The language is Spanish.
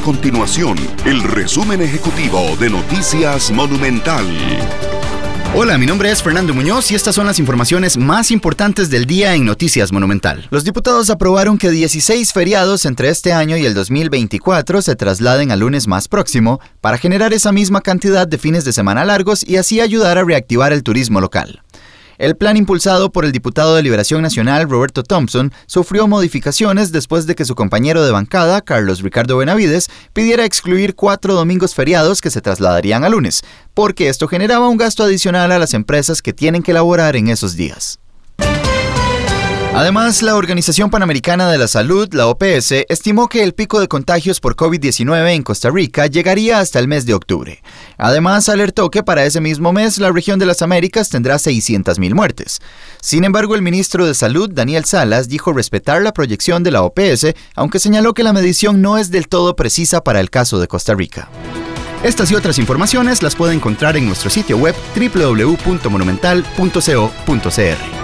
continuación el resumen ejecutivo de Noticias Monumental. Hola, mi nombre es Fernando Muñoz y estas son las informaciones más importantes del día en Noticias Monumental. Los diputados aprobaron que 16 feriados entre este año y el 2024 se trasladen al lunes más próximo para generar esa misma cantidad de fines de semana largos y así ayudar a reactivar el turismo local. El plan impulsado por el diputado de Liberación Nacional Roberto Thompson sufrió modificaciones después de que su compañero de bancada, Carlos Ricardo Benavides, pidiera excluir cuatro domingos feriados que se trasladarían a lunes, porque esto generaba un gasto adicional a las empresas que tienen que elaborar en esos días. Además, la Organización Panamericana de la Salud, la OPS, estimó que el pico de contagios por COVID-19 en Costa Rica llegaría hasta el mes de octubre. Además, alertó que para ese mismo mes la región de las Américas tendrá 600.000 muertes. Sin embargo, el ministro de Salud, Daniel Salas, dijo respetar la proyección de la OPS, aunque señaló que la medición no es del todo precisa para el caso de Costa Rica. Estas y otras informaciones las puede encontrar en nuestro sitio web www.monumental.co.cr.